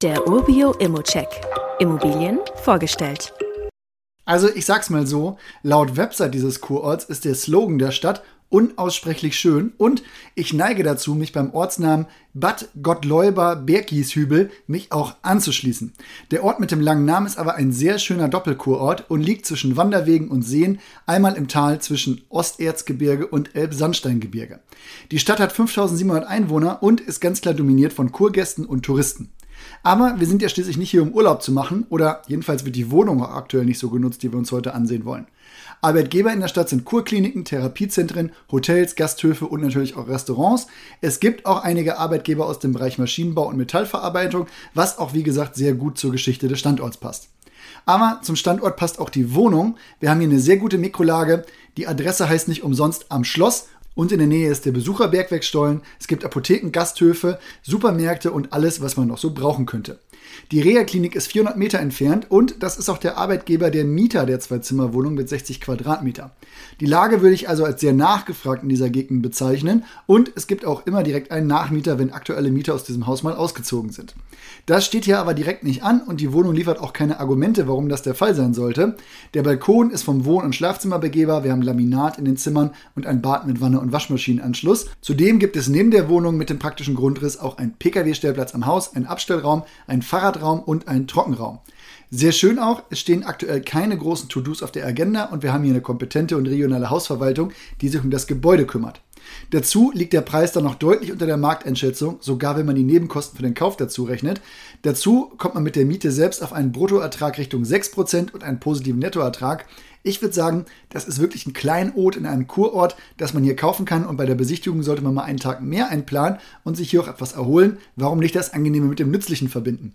Der Urbio Immocheck. Immobilien vorgestellt. Also ich sag's mal so, laut Website dieses Kurorts ist der Slogan der Stadt unaussprechlich schön und ich neige dazu, mich beim Ortsnamen Bad Gottleuber Bergishübel mich auch anzuschließen. Der Ort mit dem langen Namen ist aber ein sehr schöner Doppelkurort und liegt zwischen Wanderwegen und Seen, einmal im Tal zwischen Osterzgebirge und Elbsandsteingebirge. Die Stadt hat 5700 Einwohner und ist ganz klar dominiert von Kurgästen und Touristen. Aber wir sind ja schließlich nicht hier, um Urlaub zu machen, oder jedenfalls wird die Wohnung aktuell nicht so genutzt, die wir uns heute ansehen wollen. Arbeitgeber in der Stadt sind Kurkliniken, Therapiezentren, Hotels, Gasthöfe und natürlich auch Restaurants. Es gibt auch einige Arbeitgeber aus dem Bereich Maschinenbau und Metallverarbeitung, was auch wie gesagt sehr gut zur Geschichte des Standorts passt. Aber zum Standort passt auch die Wohnung. Wir haben hier eine sehr gute Mikrolage. Die Adresse heißt nicht umsonst am Schloss und in der Nähe ist der Besucherbergwerkstollen. Es gibt Apotheken, Gasthöfe, Supermärkte und alles, was man noch so brauchen könnte. Die Reha-Klinik ist 400 Meter entfernt und das ist auch der Arbeitgeber der Mieter der Zwei-Zimmer-Wohnung mit 60 Quadratmeter. Die Lage würde ich also als sehr nachgefragt in dieser Gegend bezeichnen und es gibt auch immer direkt einen Nachmieter, wenn aktuelle Mieter aus diesem Haus mal ausgezogen sind. Das steht hier aber direkt nicht an und die Wohnung liefert auch keine Argumente, warum das der Fall sein sollte. Der Balkon ist vom Wohn- und Schlafzimmer begehbar, wir haben Laminat in den Zimmern und ein Bad mit Wanne und Waschmaschinenanschluss. Zudem gibt es neben der Wohnung mit dem praktischen Grundriss auch einen Pkw-Stellplatz am Haus, einen Abstellraum, einen Fahrradraum und einen Trockenraum. Sehr schön auch, es stehen aktuell keine großen To-Dos auf der Agenda und wir haben hier eine kompetente und regionale Hausverwaltung, die sich um das Gebäude kümmert. Dazu liegt der Preis dann noch deutlich unter der Markteinschätzung, sogar wenn man die Nebenkosten für den Kauf dazu rechnet. Dazu kommt man mit der Miete selbst auf einen Bruttoertrag Richtung 6% und einen positiven Nettoertrag. Ich würde sagen, das ist wirklich ein Kleinod in einem Kurort, das man hier kaufen kann und bei der Besichtigung sollte man mal einen Tag mehr einplanen und sich hier auch etwas erholen. Warum nicht das Angenehme mit dem Nützlichen verbinden?